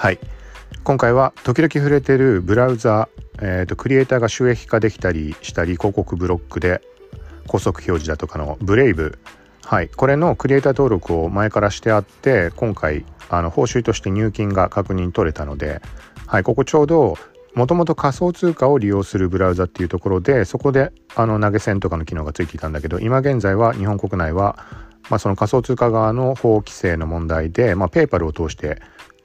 はい。今回は時々触れてるブラウザ、えーと、クリエイターが収益化できたりしたり広告ブロックで高速表示だとかのブレイブ。はい。これのクリエイター登録を前からしてあって今回あの報酬として入金が確認取れたのではい。ここちょうどもともと仮想通貨を利用するブラウザっていうところでそこであの投げ銭とかの機能がついていたんだけど今現在は日本国内は、まあ、その仮想通貨側の法規制の問題で、まあ、ペーパルを通して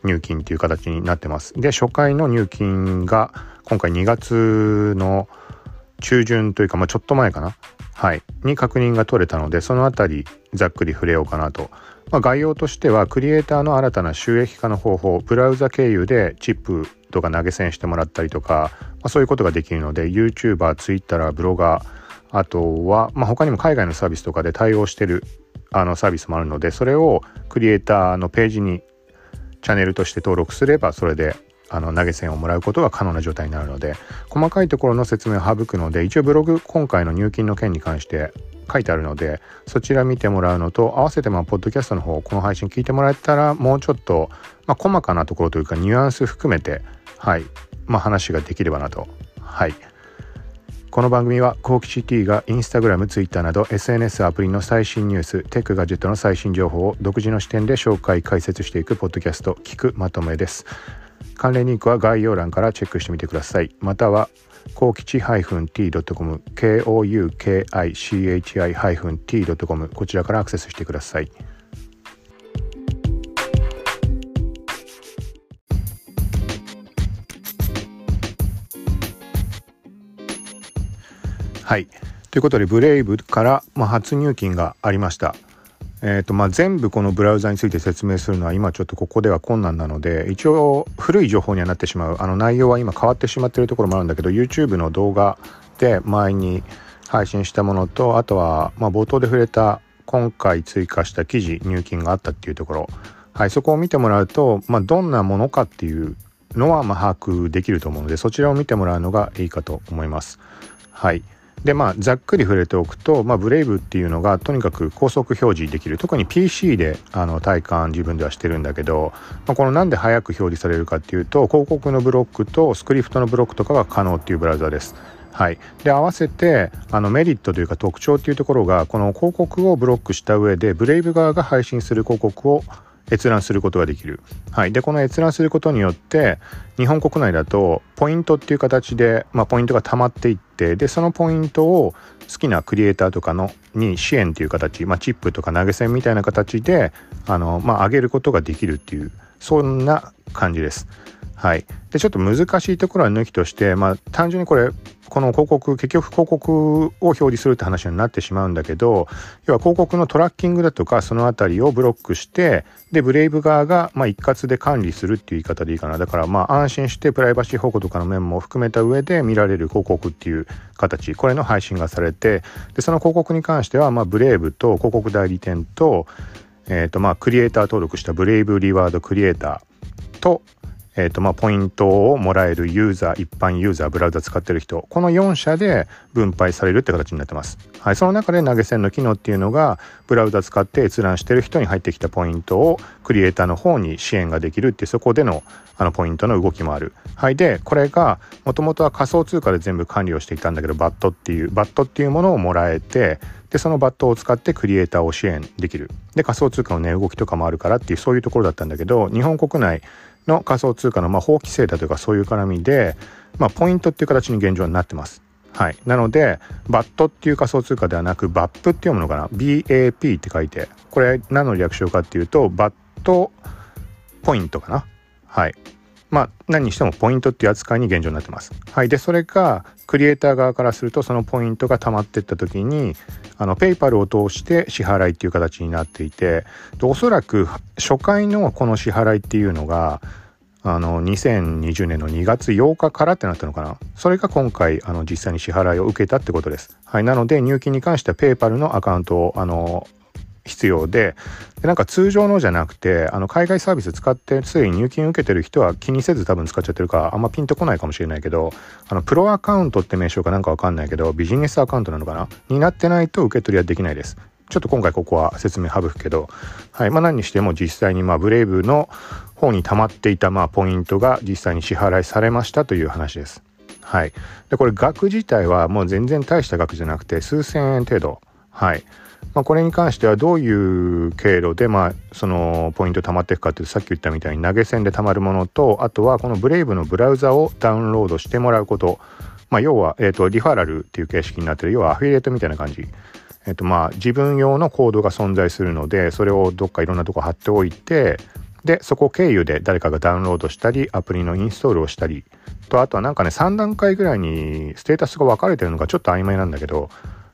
入金っていう形になってます。で初回の入金が今回2月の中旬というか、まあ、ちょっと前かなはいに確認が取れたのでその辺りざっくり触れようかなと。まあ、概要としてはクリエイターの新たな収益化の方法ブラウザ経由でチップとか投げ銭してもらったりとか、まあ、そういうことができるので YouTuber、Twitter、ブロガーあとは、まあ、他にも海外のサービスとかで対応してるあのサービスもあるのでそれをクリエイターのページにチャンネルとして登録すればそれであの投げ銭をもらうことが可能な状態になるので細かいところの説明を省くので一応ブログ今回の入金の件に関して書いてあるのでそちら見てもらうのと合わせてまあポッドキャストの方この配信聞いてもらえたらもうちょっと、まあ、細かなところというかニュアンス含めてはい、まあ、話ができればなと。はい。この番組は、コーキシティがインスタグラム、ツイッターなど SNS アプリの最新ニュース、テックガジェットの最新情報を独自の視点で紹介、解説していくポッドキャスト、聞くまとめです。関連リンクは概要欄からチェックしてみてください。または、コーキチ -t.com、k-o-u-k-i-c-h-i-t.com こちらからアクセスしてください。はい。ということで、ブレイブから、まあ、初入金がありました。えーとまあ、全部このブラウザについて説明するのは今ちょっとここでは困難なので一応古い情報にはなってしまうあの内容は今変わってしまってるところもあるんだけど YouTube の動画で前に配信したものとあとはま冒頭で触れた今回追加した記事入金があったっていうところ、はい、そこを見てもらうと、まあ、どんなものかっていうのはま把握できると思うのでそちらを見てもらうのがいいかと思います。はいでまあざっくり触れておくと、まあ、ブレイブっていうのがとにかく高速表示できる特に PC であの体感自分ではしてるんだけど、まあ、このなんで早く表示されるかっていうと広告のブロックとスクリプトのブロックとかが可能っていうブラウザです。はい、で合わせてあのメリットというか特徴っていうところがこの広告をブロックした上でブレイブ側が配信する広告を閲覧することができる。はい。で、この閲覧することによって、日本国内だと、ポイントっていう形で、まあ、ポイントが溜まっていって、で、そのポイントを好きなクリエイターとかのに支援っていう形、まあ、チップとか投げ銭みたいな形で、あの、まあ、上げることができるっていう、そんな感じです。はい。で、ちょっと難しいところは抜きとして、まあ、単純にこれ、この広告、結局広告を表示するって話になってしまうんだけど、要は広告のトラッキングだとか、そのあたりをブロックして、で、ブレイブ側が、まあ、一括で管理するっていう言い方でいいかな。だから、まあ、安心してプライバシー保護とかの面も含めた上で見られる広告っていう形、これの配信がされて、で、その広告に関しては、まあ、ブレイブと広告代理店と、えっ、ー、と、まあ、クリエイター登録したブレイブリワードクリエイターと、えっ、ー、と、まあ、ポイントをもらえるユーザー、一般ユーザー、ブラウザ使ってる人、この4社で分配されるって形になってます。はい、その中で投げ銭の機能っていうのが、ブラウザ使って閲覧してる人に入ってきたポイントをクリエイターの方に支援ができるって、そこでのあのポイントの動きもある。はい、で、これが、もともとは仮想通貨で全部管理をしていたんだけど、バットっていう、バットっていうものをもらえて、で、そのバットを使ってクリエイターを支援できる。で、仮想通貨の、ね、動きとかもあるからっていう、そういうところだったんだけど、日本国内、の仮想通貨のまあ法規制だとかそういう絡みで、まあ、ポイントっていう形に現状になってます。はい。なので、バットっていう仮想通貨ではなく、バップって読むのかな ?BAP って書いて、これ何の略称かっていうと、バットポイントかな？はい。まあ、何にしてもポイントっていう扱いに現状になってます。はい。で、それが、クリエイター側からすると、そのポイントが溜まっていった時に、あの、ペイパルを通して支払いっていう形になっていて、おそらく初回のこの支払いっていうのが、あの、2020年の2月8日からってなったのかな。それが今回、あの、実際に支払いを受けたってことです。はい。なので、入金に関してはペイパルのアカウントを、あの、必要ででなんか通常のじゃなくてあの海外サービス使ってすでに入金受けてる人は気にせず多分使っちゃってるからあんまピンとこないかもしれないけどあのプロアカウントって名称かなんかわかんないけどビジネスアカウントなのかな？になってないと受け取りはできないです。ちょっと今回ここは説明省くけど、はい。まあ何にしても実際にまあブレイブの方に溜まっていたまあポイントが実際に支払いされましたという話です。はい。で、これ額自体はもう全然大した額じゃなくて数千円程度。はい。まあ、これに関してはどういう経路で、まあ、そのポイント貯まっていくかっていうさっき言ったみたいに投げ銭で貯まるものとあとはこのブレイブのブラウザをダウンロードしてもらうこと、まあ、要は、えーと、リファラルっていう形式になってる要はアフィリエイトみたいな感じ。えっとまあ自分用のコードが存在するのでそれをどっかいろんなとこ貼っておいてでそこ経由で誰かがダウンロードしたりアプリのインストールをしたりとあとはなんかね3段階ぐらいにステータスが分かれてるのがちょっと曖昧なんだけど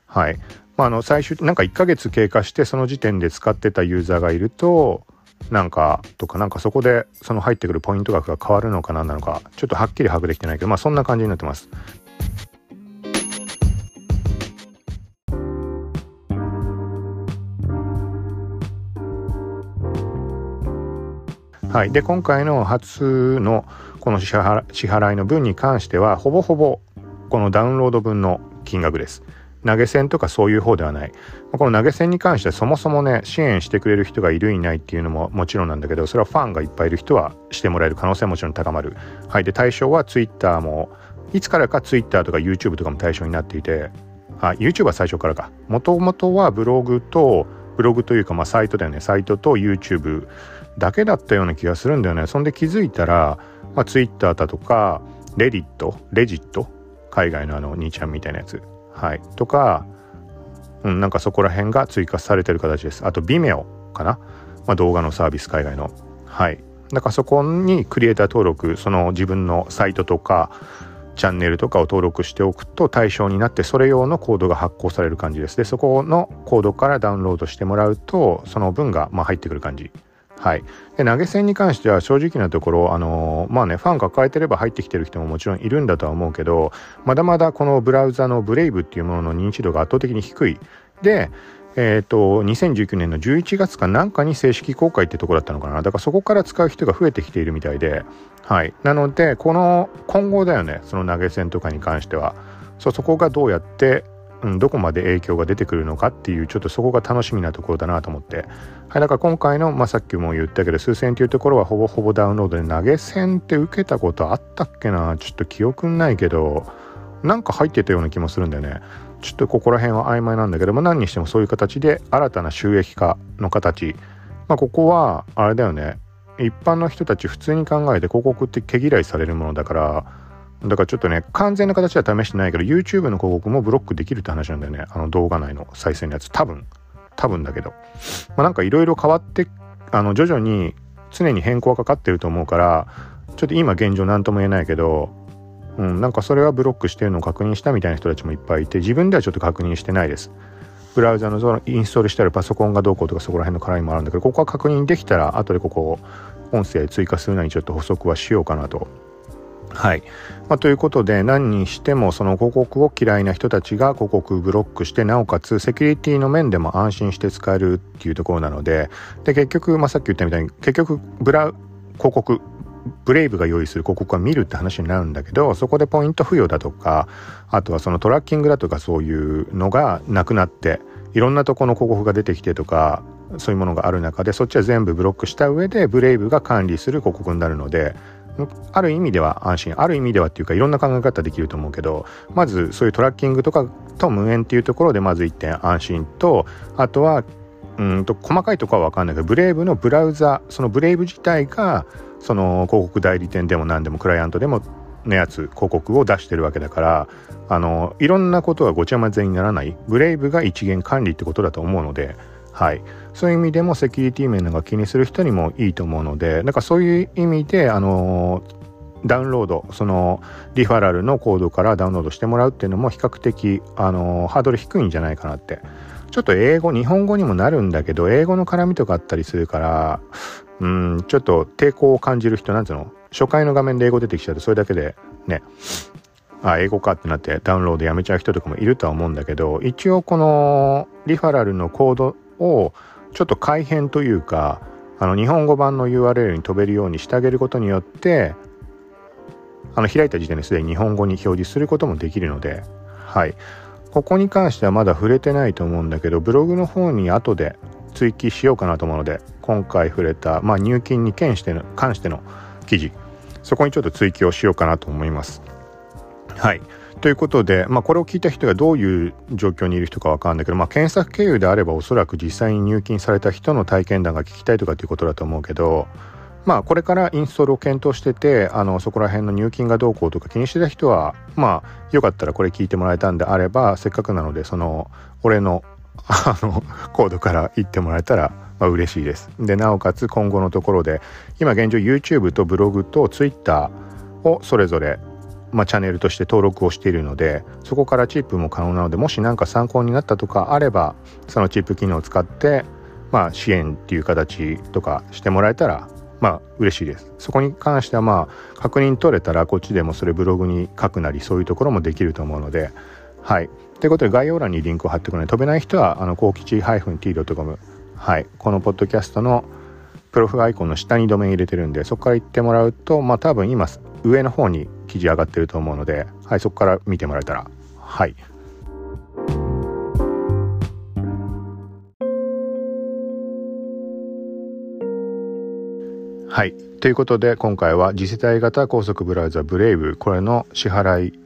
はいまあ、あの最終なんか1ヶ月経過してその時点で使ってたユーザーがいるとなんかとかなんかそこでその入ってくるポイント額が変わるのかなんなのかちょっとはっきり把握できてないけどまあそんな感じになってます。はい、で今回の初のこの支払いの分に関してはほぼほぼこのダウンロード分の金額です。投げ銭とかそういう方ではない。この投げ銭に関してはそもそもね、支援してくれる人がいるいないっていうのももちろんなんだけど、それはファンがいっぱいいる人はしてもらえる可能性はもちろん高まる。はい。で、対象は Twitter も、いつからか Twitter とか YouTube とかも対象になっていて、あ、YouTube は最初からか。もともとはブログと、ブログというかまあサイトだよね。サイトと YouTube だけだったような気がするんだよね。そんで気づいたら、まあ、Twitter だとか、レディット、レジット、海外のあの兄ちゃんみたいなやつはい、とか、うん、なんかそこら辺が追加されてる形です。あと Vimeo かな、まあ、動画のサービス海外の。はい。だからそこにクリエイター登録、その自分のサイトとか、チャンネルとかを登録しておくと対象になってそれ用のコードが発行される感じです。で、そこのコードからダウンロードしてもらうと、その分がま入ってくる感じ。はい。で、投げ銭に関しては正直なところ、あのー、まあね、ファン抱えてれば入ってきてる人ももちろんいるんだとは思うけど、まだまだこのブラウザのブレイブっていうものの認知度が圧倒的に低い。で、え、ー、と、2019年の11月かなんかに正式公開ってとこだったのかな。だからそこから使う人が増えてきているみたいで、はい。なので、この、今後だよね、その投げ銭とかに関しては。そ、そこがどうやってうん、どこまで影響が出てくるのかっていうちょっとそこが楽しみなところだなと思って、はい、だから今回の、まあ、さっきも言ったけど数千っていうところはほぼほぼダウンロードで投げ銭って受けたことあったっけな？ちょっと記憶ないけどなんか入ってたような気もするんだよね。ちょっとここら辺は曖昧なんだけども何にしてもそういう形で新たな収益化の形。まあここはあれだよね。一般の人たち普通に考えて広告って毛嫌いされるものだからだからちょっとね、完全な形は試してないけど、YouTube の広告もブロックできるって話なんだよね。あの動画内の再生のやつ。多分。多分だけど。まあなんかいろいろ変わって、あの、徐々に常に変更がかかってると思うから、ちょっと今現状何とも言えないけど、うん、なんかそれはブロックしてるのを確認したみたいな人たちもいっぱいいて、自分ではちょっと確認してないです。ブラウザのそのインストールしてあるパソコンがどうこうとかそこら辺の絡みもあるんだけど、ここは確認できたら、後でここ、音声追加するのにちょっと補足はしようかなとはい。まあ、ということで、何にしてもその広告を嫌いな人たちが広告ブロックして、なおかつセキュリティの面でも安心して使えるっていうところなので、で、結局、まあ、さっき言ったみたいに、結局、ブラ、広告、ブレイブが用意する広告は見るって話になるんだけど、そこでポイント付与だとか、あとはそのトラッキングだとかそういうのがなくなって、いろんなとこの広告が出てきてとか、そういうものがある中で、そっちは全部ブロックした上で、ブレイブが管理する広告になるので、ある意味では安心。ある意味ではっていうかいろんな考え方できると思うけどまずそういうトラッキングとかと無縁っていうところでまず1点安心とあとはうんと細かいとこは分かんないけどブレイブのブラウザそのブレイブ自体がその広告代理店でも何でもクライアントでものやつ広告を出してるわけだからあのいろんなことがごちゃ混ぜにならない。ブレイブが一元管理ってことだと思うのではい、そういう意味でもセキュリティ面が気にする人にもいいと思うのでなんかそういう意味であのダウンロードそのリファラルのコードからダウンロードしてもらうっていうのも比較的あのハードル低いんじゃないかなって。ちょっと英語日本語にもなるんだけど英語の絡みとかあったりするからうんちょっと抵抗を感じる人なんつうの初回の画面で英語出てきちゃうとそれだけでね。あ英語かってなってダウンロードやめちゃう人とかもいるとは思うんだけど一応このリファラルのコードをちょっと改変というかあの日本語版の URL に飛べるようにしてあげることによってあの開いた時点ですでに日本語に表示することもできるので、はい。ここに関してはまだ触れてないと思うんだけどブログの方に後で追記しようかなと思うので今回触れた、まあ、入金に関しての関しての記事そこにちょっと追記をしようかなと思います。はいということで、まあ、これを聞いた人がどういう状況にいる人かわかるんだけど、まあ、検索経由であればおそらく実際に入金された人の体験談が聞きたいとかっていうことだと思うけど、まあ、これからインストールを検討しててあのそこら辺の入金がどうこうとか気にしてた人はまあよかったらこれ聞いてもらえたんであればせっかくなのでその俺のあのコードから言ってもらえたらまあ、嬉しいです。でなおかつ今後のところで今現状 YouTube とブログと Twitter をそれぞれまあ、チャンネルとして登録をしているのでそこからチップも可能なのでもし何か参考になったとかあればそのチップ機能を使って、まあ、支援っていう形とかしてもらえたらまあ嬉しいです。そこに関してはまあ確認取れたらこっちでもそれブログに書くなりそういうところもできると思うのではい。ということで概要欄にリンクを貼っておくので飛べない人はあの幸吉 -t.com はい。このポッドキャストのプロフアイコンの下にドメイン入れてるんでそこから行ってもらうとまあ多分今上の方に記事上がってると思うので、はい、そこから見てもらえたらはいはい。ということで、今回は次世代型高速ブラウザブレイブ、これの支払い、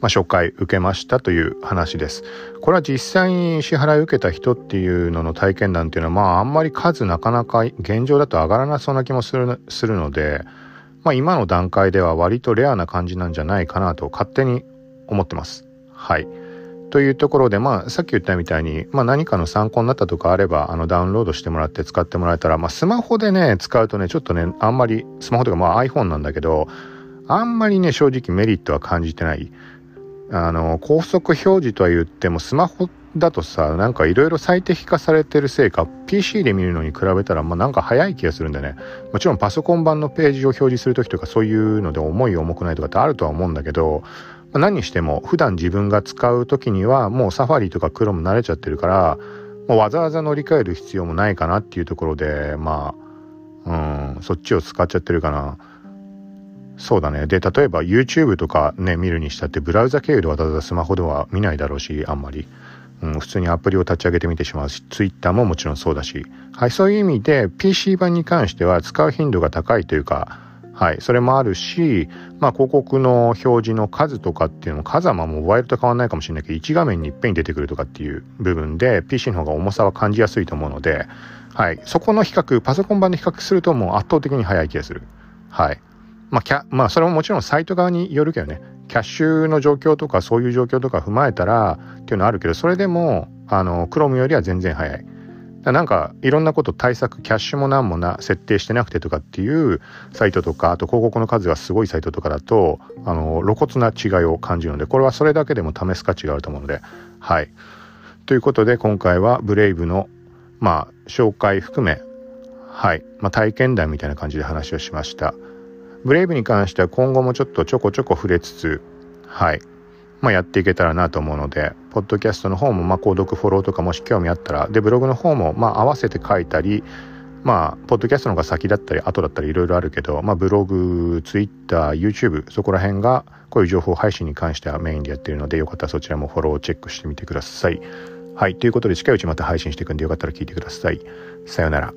まあ、初回受けましたという話です。これは実際に支払い受けた人っていうのの体験談っていうのは、まあ、あんまり数なかなか現状だと上がらなそうな気もするするので、まあ、今の段階では割とレアな感じなんじゃないかなと勝手に思ってます。はい。というところで、まあ、さっき言ったみたいに、まあ、何かの参考になったとかあれば、あの、ダウンロードしてもらって使ってもらえたら、まあ、スマホでね、使うとね、ちょっとね、あんまり、スマホとか、まあ、iPhone なんだけど、あんまりね、正直メリットは感じてない。あの、高速表示とは言っても、スマホだとさ、なんかいろいろ最適化されてるせいか、PC で見るのに比べたら、まあなんか早い気がするんでね。もちろんパソコン版のページを表示するときとかそういうので重い重くないとかってあるとは思うんだけど、まあ、何にしても普段自分が使うときにはもうサファリとかクロム慣れちゃってるから、もうわざわざ乗り換える必要もないかなっていうところで、まあ、うん、そっちを使っちゃってるかな。そうだね。で、例えば YouTube とかね、見るにしたってブラウザ経由でわざわざスマホでは見ないだろうし、あんまり。うん、普通にアプリを立ち上げてみてしまうし、Twitter ももちろんそうだし、はい、そういう意味で PC 版に関しては使う頻度が高いというか、はい、それもあるし、まあ、広告の表示の数とかっていうのも数はまあモバイルと変わらないかもしれないけど1画面にいっぺんに出てくるとかっていう部分で PC の方が重さは感じやすいと思うので、はい、そこの比較パソコン版で比較するともう圧倒的に速い気がする。はいまあ、キャまあそれももちろんサイト側によるけどね。キャッシュの状況とかそういう状況とか踏まえたらっていうのはあるけどそれでもあの Chrome よりは全然早い。なんかいろんなこと対策キャッシュも何もな設定してなくてとかっていうサイトとかあと広告の数がすごいサイトとかだとあの露骨な違いを感じるのでこれはそれだけでも試す価値があると思うので。はい。ということで今回はブレイブのまあ紹介含めはい、まあ、体験談みたいな感じで話をしました。ブレイブに関しては今後もちょっとちょこちょこ触れつつはいまあ、やっていけたらなと思うので、ポッドキャストの方も、まあ、購読、フォローとかもし興味あったら、で、ブログの方も、まあ、合わせて書いたり、まあ、ポッドキャストの方が先だったり、後だったり、いろいろあるけど、まあ、ブログ、ツイッター、YouTube、そこら辺が、こういう情報配信に関してはメインでやってるので、よかったらそちらもフォローをチェックしてみてください。はい。ということで、近いうちまた配信していくんで、よかったら聞いてください。さようなら。